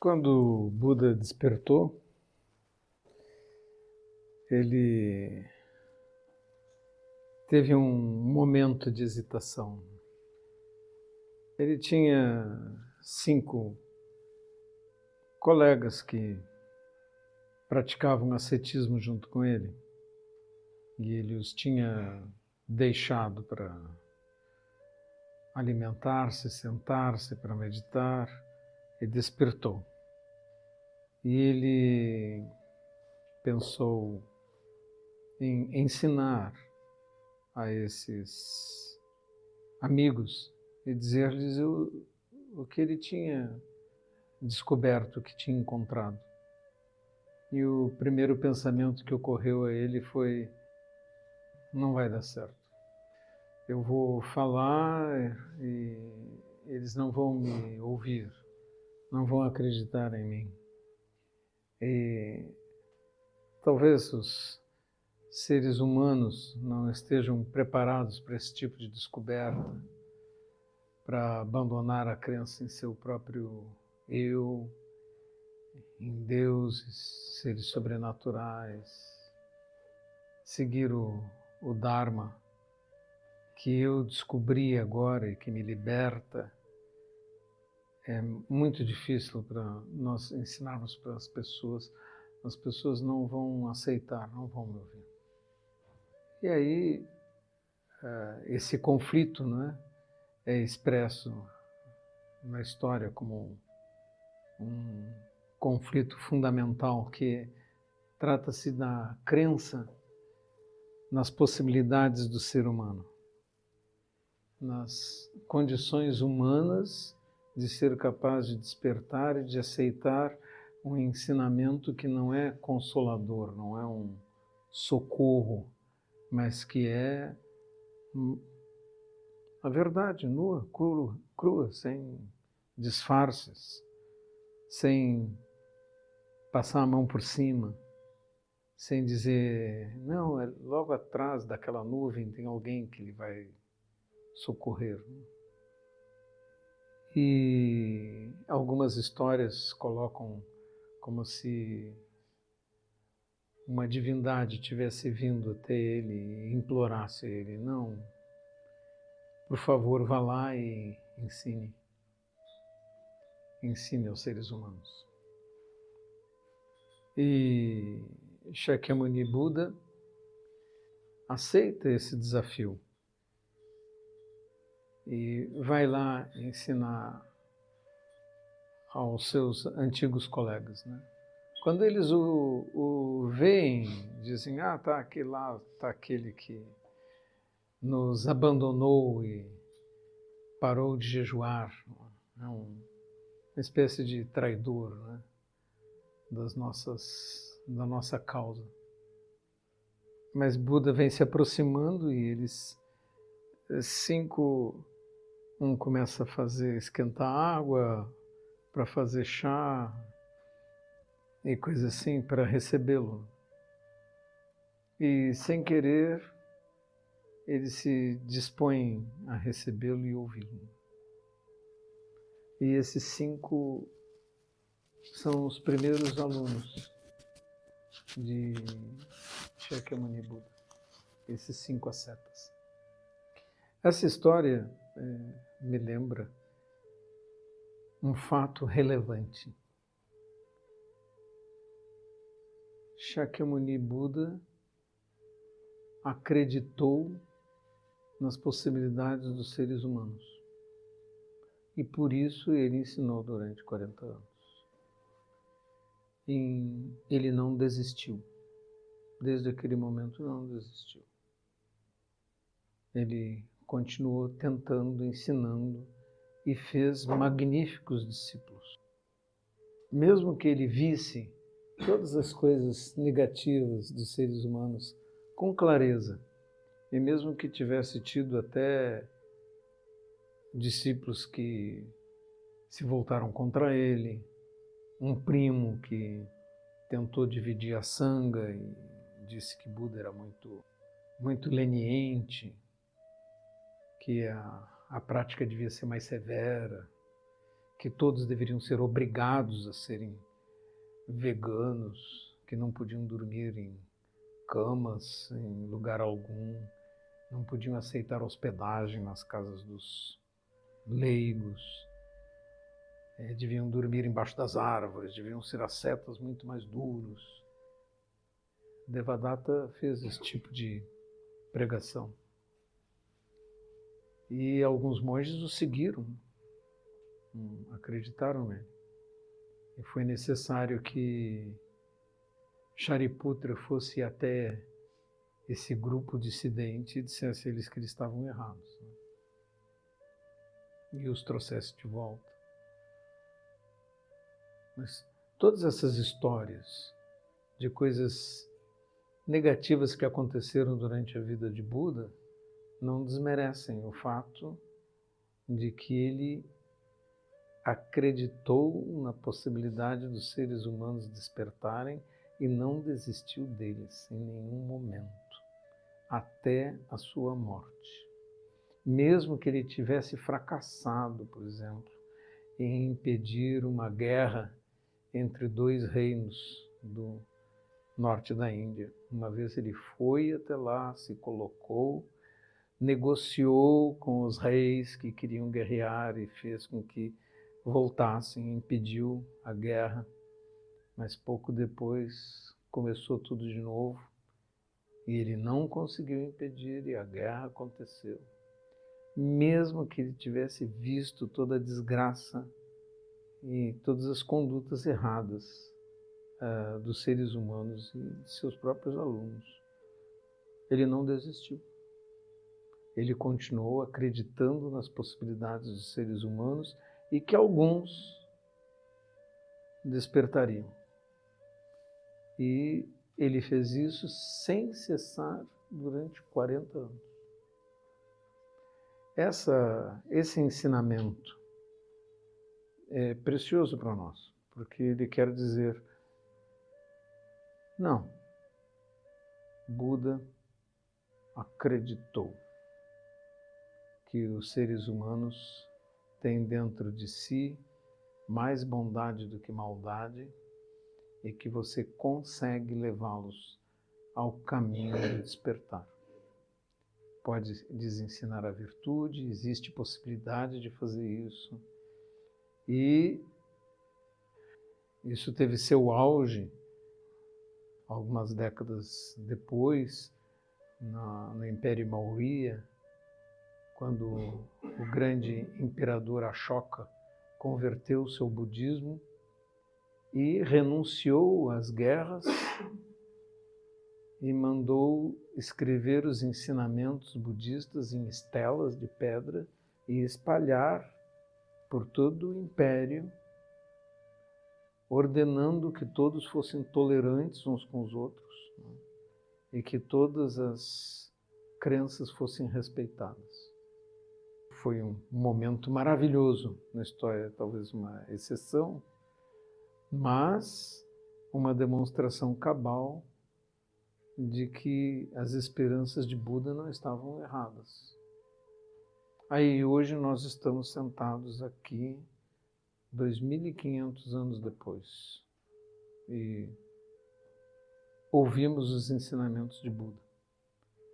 Quando Buda despertou, ele teve um momento de hesitação. Ele tinha cinco colegas que praticavam ascetismo junto com ele e ele os tinha deixado para alimentar-se, sentar-se para meditar e despertou. E ele pensou em ensinar a esses amigos e dizer-lhes o, o que ele tinha descoberto, o que tinha encontrado. E o primeiro pensamento que ocorreu a ele foi: não vai dar certo. Eu vou falar e eles não vão me ouvir, não vão acreditar em mim. E talvez os seres humanos não estejam preparados para esse tipo de descoberta, para abandonar a crença em seu próprio eu, em deuses, seres sobrenaturais, seguir o, o Dharma que eu descobri agora e que me liberta. É muito difícil para nós ensinarmos para as pessoas, as pessoas não vão aceitar, não vão me ouvir. E aí, eh, esse conflito né, é expresso na história como um conflito fundamental que trata-se da crença nas possibilidades do ser humano, nas condições humanas de ser capaz de despertar e de aceitar um ensinamento que não é consolador, não é um socorro mas que é a verdade nua, crua, crua, sem disfarces, sem passar a mão por cima, sem dizer, não, é logo atrás daquela nuvem tem alguém que lhe vai socorrer. E algumas histórias colocam como se uma divindade tivesse vindo até ele e implorasse ele: Não, por favor, vá lá e ensine. Ensine aos seres humanos. E Shakyamuni Buda aceita esse desafio e vai lá ensinar aos seus antigos colegas, né? Quando eles o, o veem, dizem, ah, tá aqui lá, tá aquele que nos abandonou e parou de jejuar, é um, uma espécie de traidor né, das nossas, da nossa causa. Mas Buda vem se aproximando e eles, cinco, um começa a fazer esquentar água para fazer chá, e coisa assim para recebê-lo. E sem querer, ele se dispõe a recebê-lo e ouvi-lo. E esses cinco são os primeiros alunos de Shakyamuni Buda, esses cinco ascetas. Essa história é, me lembra um fato relevante Shakyamuni Buda acreditou nas possibilidades dos seres humanos. E por isso ele ensinou durante 40 anos. E ele não desistiu. Desde aquele momento não desistiu. Ele continuou tentando, ensinando e fez magníficos discípulos. Mesmo que ele visse todas as coisas negativas dos seres humanos com clareza. E mesmo que tivesse tido até discípulos que se voltaram contra ele, um primo que tentou dividir a sanga e disse que Buda era muito, muito leniente, que a, a prática devia ser mais severa, que todos deveriam ser obrigados a serem veganos, que não podiam dormir em camas em lugar algum, não podiam aceitar hospedagem nas casas dos leigos, é, deviam dormir embaixo das árvores, deviam ser ascetas muito mais duros. Devadatta fez esse tipo de pregação. E alguns monges o seguiram, acreditaram nele. E foi necessário que Shariputra fosse até esse grupo dissidente e dissesse a eles que eles estavam errados. Né? E os trouxesse de volta. Mas todas essas histórias de coisas negativas que aconteceram durante a vida de Buda não desmerecem o fato de que ele acreditou na possibilidade dos seres humanos despertarem e não desistiu deles em nenhum momento, até a sua morte. Mesmo que ele tivesse fracassado, por exemplo, em impedir uma guerra entre dois reinos do norte da Índia. Uma vez ele foi até lá, se colocou, negociou com os reis que queriam guerrear e fez com que voltassem, impediu a guerra mas pouco depois começou tudo de novo e ele não conseguiu impedir e a guerra aconteceu. Mesmo que ele tivesse visto toda a desgraça e todas as condutas erradas uh, dos seres humanos e de seus próprios alunos, ele não desistiu. Ele continuou acreditando nas possibilidades dos seres humanos e que alguns despertariam. E ele fez isso sem cessar durante 40 anos. Essa, esse ensinamento é precioso para nós, porque ele quer dizer: não, Buda acreditou que os seres humanos têm dentro de si mais bondade do que maldade e que você consegue levá-los ao caminho do despertar. Pode desensinar a virtude, existe possibilidade de fazer isso. E isso teve seu auge algumas décadas depois, na, no Império Maurya, quando o grande imperador Ashoka converteu seu budismo e renunciou às guerras e mandou escrever os ensinamentos budistas em estelas de pedra e espalhar por todo o império, ordenando que todos fossem tolerantes uns com os outros né? e que todas as crenças fossem respeitadas. Foi um momento maravilhoso na história, talvez uma exceção, mas uma demonstração cabal de que as esperanças de Buda não estavam erradas. Aí hoje nós estamos sentados aqui, 2.500 anos depois, e ouvimos os ensinamentos de Buda.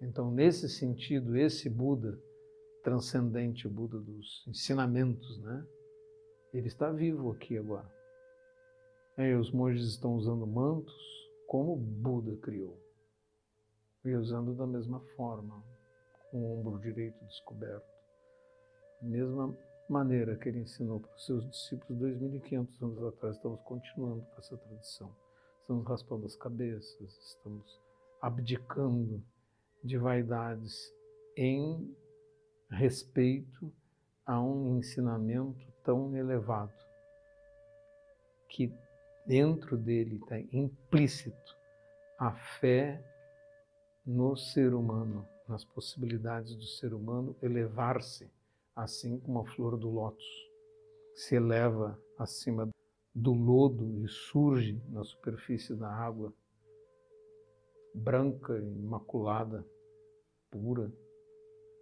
Então, nesse sentido, esse Buda transcendente, o Buda dos ensinamentos, né? Ele está vivo aqui agora. É, os monges estão usando mantos como Buda criou. E usando da mesma forma, com o ombro direito descoberto. Mesma maneira que ele ensinou para os seus discípulos 2.500 anos atrás, estamos continuando com essa tradição. Estamos raspando as cabeças, estamos abdicando de vaidades em respeito a um ensinamento tão elevado que dentro dele está implícito a fé no ser humano, nas possibilidades do ser humano elevar-se, assim como a flor do lótus se eleva acima do lodo e surge na superfície da água, branca, imaculada, pura,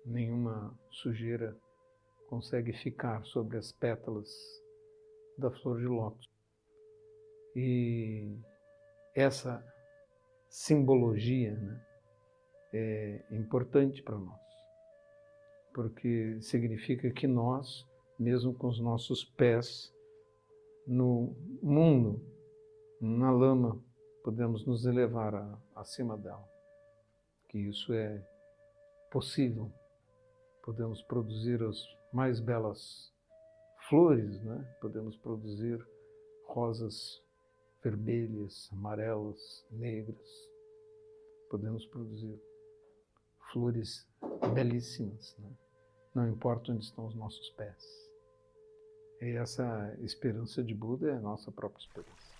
nenhuma sujeira consegue ficar sobre as pétalas da flor de lótus. E essa simbologia né, é importante para nós, porque significa que nós, mesmo com os nossos pés no mundo, na lama, podemos nos elevar a, acima dela. Que isso é possível. Podemos produzir as mais belas flores, né? podemos produzir rosas vermelhas, amarelas, negras. Podemos produzir flores belíssimas, né? não importa onde estão os nossos pés. E essa esperança de Buda é a nossa própria esperança.